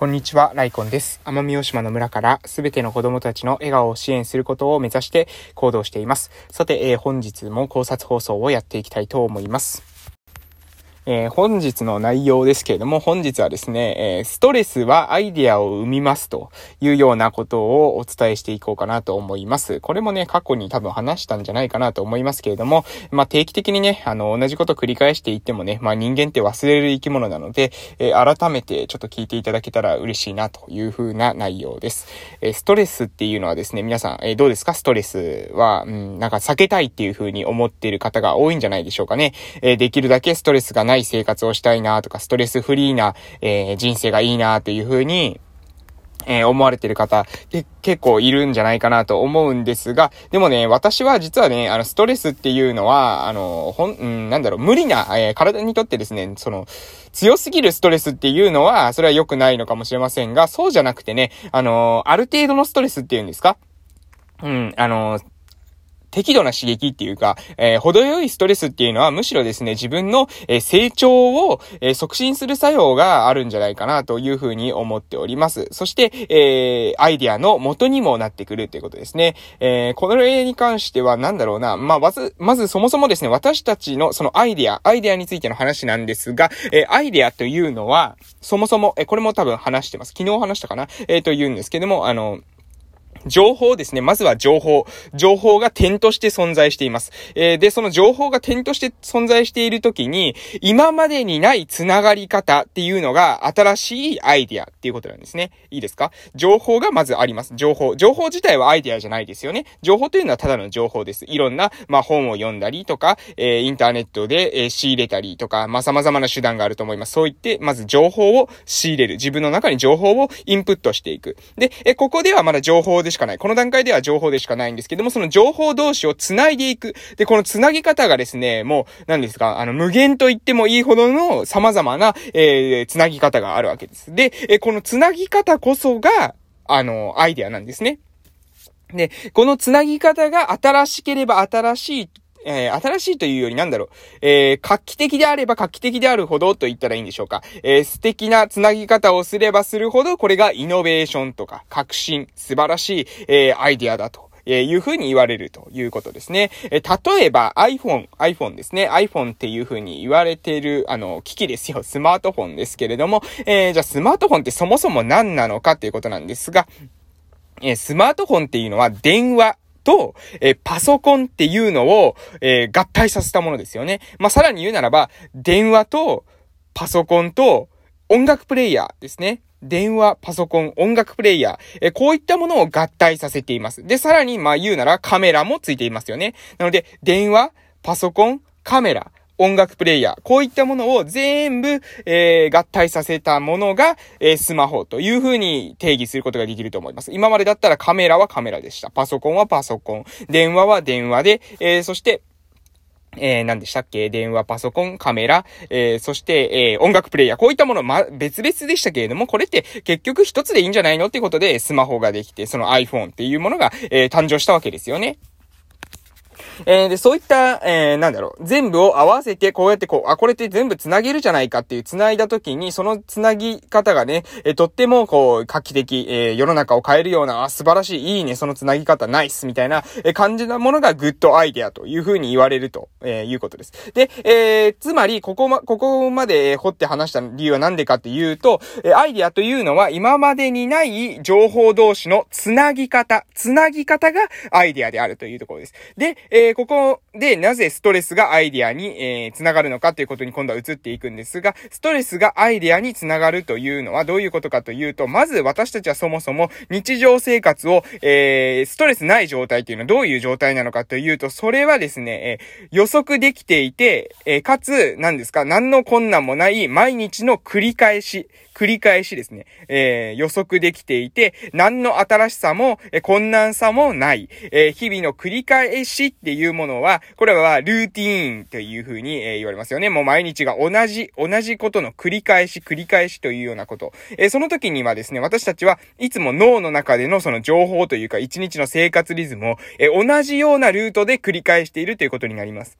こんにちは、ライコンです。奄美大島の村からすべての子供たちの笑顔を支援することを目指して行動しています。さて、えー、本日も考察放送をやっていきたいと思います。えー、本日の内容ですけれども、本日はですね、えー、ストレスはアイディアを生みますというようなことをお伝えしていこうかなと思います。これもね、過去に多分話したんじゃないかなと思いますけれども、まあ、定期的にね、あの、同じこと繰り返していってもね、まあ、人間って忘れる生き物なので、えー、改めてちょっと聞いていただけたら嬉しいなという風な内容です。えストレスっていうのはですね、皆さん、えどうですか？ストレスは、うん、なんか避けたいっていう風に思っている方が多いんじゃないでしょうかね。えできるだけストレスがない生活をしたいなとか、ストレスフリーな、えー、人生がいいなというふうに、えー、思われてる方、で、結構いるんじゃないかなと思うんですが、でもね、私は実はね、あの、ストレスっていうのは、あの、ほん、うん、なんだろう、無理な、えー、体にとってですね、その、強すぎるストレスっていうのは、それは良くないのかもしれませんが、そうじゃなくてね、あの、ある程度のストレスっていうんですか？うん、あの、適度な刺激っていうか、えー、程よいストレスっていうのはむしろですね、自分の、えー、成長を、えー、促進する作用があるんじゃないかなというふうに思っております。そして、えアイディアの元にもなってくるということですね。えこの例に関しては何だろうな、まあ、まず、まずそもそもですね、私たちのそのアイディア、アイディアについての話なんですが、えアイディアというのは、そもそも、えこれも多分話してます。昨日話したかな？えー、と言うんですけども、あの、情報ですね。まずは情報。情報が点として存在しています。えー、で、その情報が点として存在しているときに、今までにないつながり方っていうのが新しいアイディアっていうことなんですね。いいですか？情報がまずあります。情報。情報自体はアイディアじゃないですよね。情報というのはただの情報です。いろんな、まあ、本を読んだりとか、えー、インターネットで、えー、仕入れたりとか、まあ、様々な手段があると思います。そう言って、まず情報を仕入れる。自分の中に情報をインプットしていく。で、えここではまだ情報ですしかない。この段階では情報でしかないんですけども、その情報同士を繋いでいく。で、この繋ぎ方がですね、もう、何ですか、あの、無限と言ってもいいほどの様々な、えー、繋ぎ方があるわけです。で、えこの繋ぎ方こそが、あの、アイデアなんですね。で、この繋ぎ方が新しければ新しいえー、新しいというよりなんだろう、えー、画期的であれば画期的であるほどと言ったらいいんでしょうか。えー、素敵なつなぎ方をすればするほど、これがイノベーションとか、革新、素晴らしい、えー、アイディアだと。えいう風に言われるということですね。え例えば iPhone、iPhone ですね。iPhone っていう風に言われている、あの、機器ですよ。スマートフォンですけれども、え、じゃあスマートフォンってそもそも何なのかっていうことなんですが、えスマートフォンっていうのは電話、と、えー、パソコンっていうのを、えー、合体させたものですよね。まあ、さらに言うならば、電話と、パソコンと、音楽プレイヤーですね。電話、パソコン、音楽プレイヤー、えこういったものを合体させています。で、さらに、まあ言うならカメラもついていますよね。なので、電話、パソコン、カメラ、音楽プレイヤー、こういったものを全部、えー、合体させたものが、えー、スマホという風に定義することができると思います。今までだったらカメラはカメラでした。パソコンはパソコン。電話は電話で、えー、そして、えー、何でしたっけ？電話、パソコン、カメラ、えー、そして、えー、音楽プレイヤー。こういったもの、ま、別々でしたけれども、これって結局一つでいいんじゃないの？っていうことで、スマホができて、その iPhone っていうものが、えー、誕生したわけですよね。えー、で、そういった、えー、なんだろう、全部を合わせて、こうやってこう、あ、これって全部繋げるじゃないかっていう繋いだ時に、その繋ぎ方がね、えー、とっても、こう、画期的、えー、世の中を変えるような、あ、素晴らしい、いいね、その繋ぎ方、ナイス、みたいな、えー、感じなものがグッドアイデアという風に言われると、えー、いうことです。で、えー、つまり、ここま、ここまで掘って話した理由は何でかっていうと、えー、アイデアというのは、今までにない情報同士の繋ぎ方、繋ぎ方がアイデアであるというところです。で、えー、ここで、なぜストレスがアイディアに、えー、つながるのかということに今度は移っていくんですが、ストレスがアイディアにつながるというのはどういうことかというと、まず私たちはそもそも日常生活を、えー、ストレスない状態というのはどういう状態なのかというと、それはですね、えー、予測できていて、え、かつ、何ですか、何の困難もない毎日の繰り返し、繰り返しですね、え、予測できていて、何の新しさも、え困難さもない、え、日々の繰り返しっていうものは、これはルーティーンという風に、え、言われますよね。もう毎日が同じ、同じことの繰り返し、繰り返しというようなこと。えその時にはですね、私たちはいつも脳の中でのその情報というか、一日の生活リズムを、え同じようなルートで繰り返しているということになります。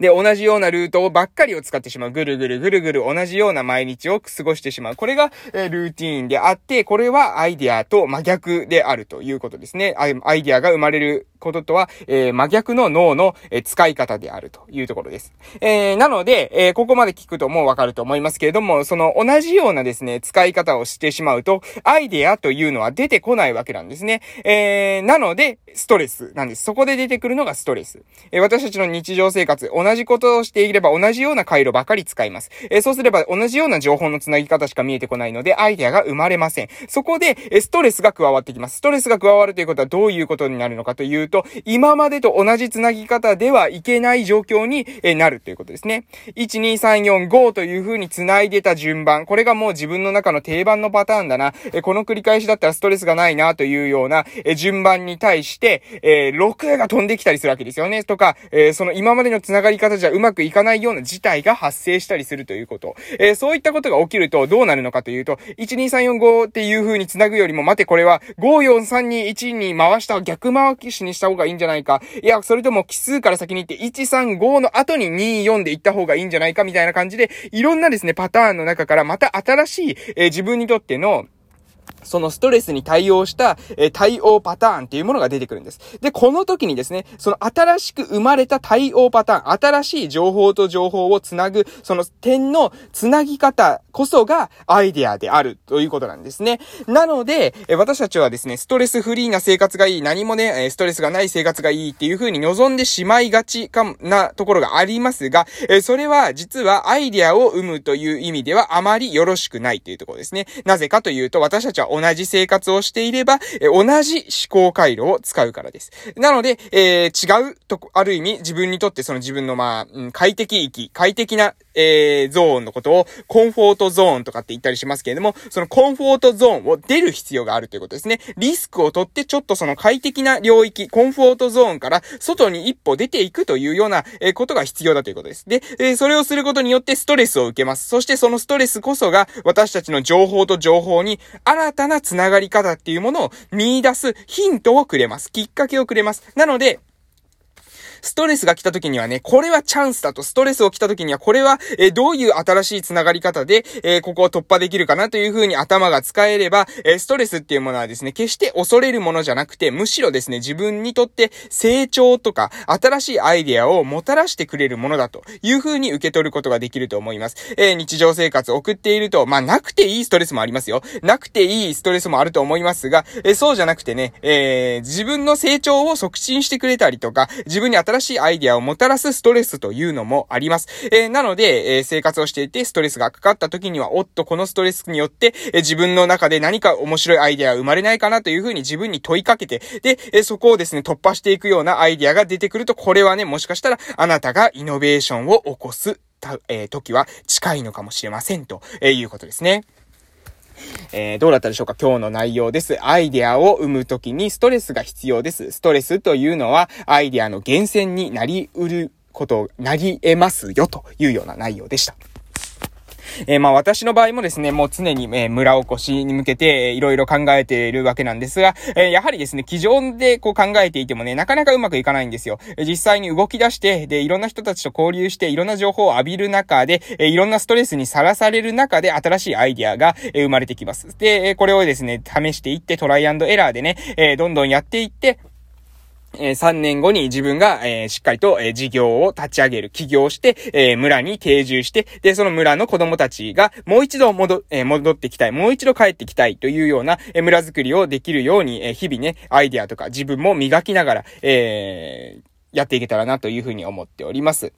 で、同じようなルートをばっかりを使ってしまう。ぐるぐるぐるぐる同じような毎日を過ごしてしまう。これが、えルーティーンであって、これはアイデアと真逆であるということですね。アイデアが生まれることとは、えー、真逆の脳の、え使い方であるというところです。えー、なので、え、ここまで聞くともうわかると思いますけれども、その同じようなですね、使い方をしてしまうと、アイデアというのは出てこないわけなんですね。え、なので、ストレスなんです。そこで出てくるのがストレス。え、私たちの日常生活、同じことをしていれば同じような回路ばかり使います。え、そうすれば同じような情報のつなぎ方しか見えてこないので、アイデアが生まれません。そこで、えストレスが加わってきます。ストレスが加わるということはどういうことになるのかというと、今までと同じつなぎ方ではいけない状況になるということですね。1、2、3、4、5という風に繋いでた順番。これがもう自分の中の定番のパターンだな。この繰り返しだったらストレスがないなというような順番に対して、6が飛んできたりするわけですよね。とか、その今までの繋がり方じゃうまくいかないような事態が発生したりするということ。そういったことが起きるとどうなるのかというと、1、2、3、4、5っていう風に繋ぐよりも、待てこれは5、4、3、2、1に回した逆回しにした方がいいんじゃないか。いや、それとも奇数から先に行って、1、3、5の後に2、4で行った方がいいんじゃないかみたいな感じで、いろんなですね、パターンの中からまた新しい、えー、自分にとっての、そのストレスに対応した、え対応パターンっていうものが出てくるんです。で、この時にですね、その新しく生まれた対応パターン、新しい情報と情報をつなぐ、その点のつなぎ方こそがアイデアであるということなんですね。なので、え私たちはですね、ストレスフリーな生活がいい、何もね、ストレスがない生活がいいっていう風に望んでしまいがちかもなところがありますが、えそれは実はアイデアを生むという意味ではあまりよろしくないというところですね。なぜかというと、私たちは同じ生活をしていれば、え同じ思考回路を使うからです。なので、えー、違うと、ある意味自分にとってその自分のまあ、うん、快適域、快適な、えー、ゾーンのことをコンフォートゾーンとかって言ったりしますけれども、そのコンフォートゾーンを出る必要があるということですね。リスクを取ってちょっとその快適な領域、コンフォートゾーンから外に一歩出ていくというような、えことが必要だということです。で、えそれをすることによってストレスを受けます。そしてそのストレスこそが私たちの情報と情報に新たなつながり方っていうものを見出すヒントをくれます。きっかけをくれます。なので、ストレスが来た時にはね、これはチャンスだと、ストレスを来た時には、これは、えどういう新しい繋がり方で、えここを突破できるかなという風に頭が使えれば、えストレスっていうものはですね、決して恐れるものじゃなくて、むしろですね、自分にとって成長とか、新しいアイデアをもたらしてくれるものだという風に受け取ることができると思います。え、日常生活を送っていると、まあ、なくていいストレスもありますよ。なくていいストレスもあると思いますが、え、そうじゃなくてね、えー、自分の成長を促進してくれたりとか、自分に新新しいアイデアをもたらすストレスというのもあります。えー、なので、えー、生活をしていてストレスがかかった時には、おっと、このストレスによって、えー、自分の中で何か面白いアイデアが生まれないかなというふうに自分に問いかけて、で、えそこをですね、突破していくようなアイデアが出てくると、これはね、もしかしたら、あなたがイノベーションを起こすた、え、時は近いのかもしれませんと、え、いうことですね。えー、どうだったでしょうか？今日の内容です。アイデアを生むときにストレスが必要です。ストレスというのはアイデアの源泉になりうること、なり得ますよというような内容でした。えー、まあ私の場合もですね、もう常に、え、村おこしに向けて、えー、いろいろ考えているわけなんですが、え、やはりですね、机上でこう考えていてもね、なかなかうまくいかないんですよ。実際に動き出して、で、いろんな人たちと交流して、いろんな情報を浴びる中で、え、いろんなストレスにさらされる中で、新しいアイディアが、え、生まれてきます。で、これをですね、試していって、トライアンドエラーでね、え、どんどんやっていって、え、3年後に自分が、え、しっかりと、え、事業を立ち上げる、起業して、え、村に定住して、で、その村の子供たちがもう一度戻、え、戻ってきたい、もう一度帰ってきたいというような、え、村づくりをできるように、え、日々ね、アイデアとか自分も磨きながら、えー、やっていけたらなというふうに思っております。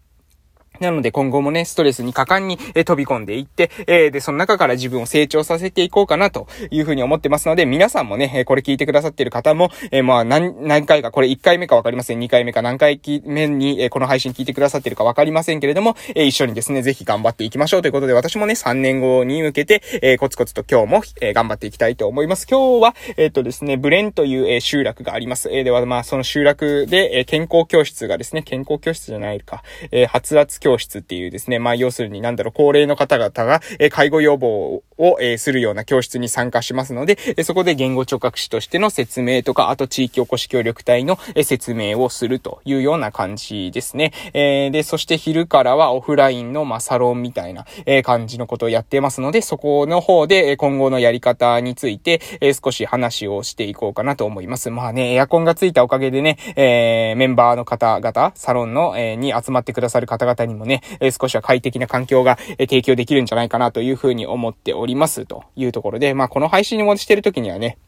なので今後もね、ストレスに果敢に、え飛び込んでいって、え、で、その中から自分を成長させていこうかなというふうに思ってますので、皆さんもね、えこれ聞いてくださっている方も、え、まあ、何、何回か、これ1回目かわかりません。2回目か何回目に、えこの配信聞いてくださっているかわかりませんけれども、え一緒にですね、ぜひ頑張っていきましょうということで、私もね、3年後に向けて、えコツコツと今日も、え頑張っていきたいと思います。今日は、えっ、とですね、ブレンという、え集落があります。えでは、まあ、その集落で、え健康教室がですね、健康教室じゃないか、え発圧教教室っていうですね、まあ要するになんだろう、高齢の方々が、え介護予防を、えするような教室に参加しますので、えそこで言語聴覚士としての説明とか、あと地域おこし協力隊の、え説明をするというような感じですね。えー、で、そして昼からはオフラインの、まあ、サロンみたいな、え感じのことをやってますので、そこの方で、今後のやり方について、え少し話をしていこうかなと思います。まあね、エアコンがついたおかげでね、えー、メンバーの方々、サロンの、えー、に集まってくださる方々にもね、え少しは快適な環境が、え提供できるんじゃないかなというふうに思っておりますりますというところで、まあこの配信をしてる時にはね、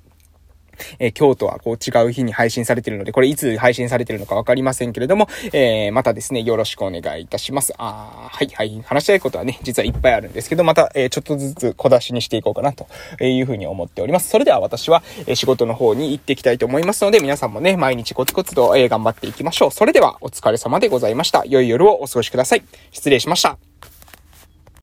えー、今日とはこう違う日に配信されてるので、これいつ配信されてるのかわかりませんけれども、えー、またですね、よろしくお願いいたします。あはい、はい、話したいことはね、実はいっぱいあるんですけど、また、えー、ちょっとずつ小出しにしていこうかなというふうに思っております。それでは私は、え仕事の方に行っていきたいと思いますので、皆さんもね、毎日コツコツと、え頑張っていきましょう。それでは、お疲れ様でございました。良い夜をお過ごしください。失礼しました。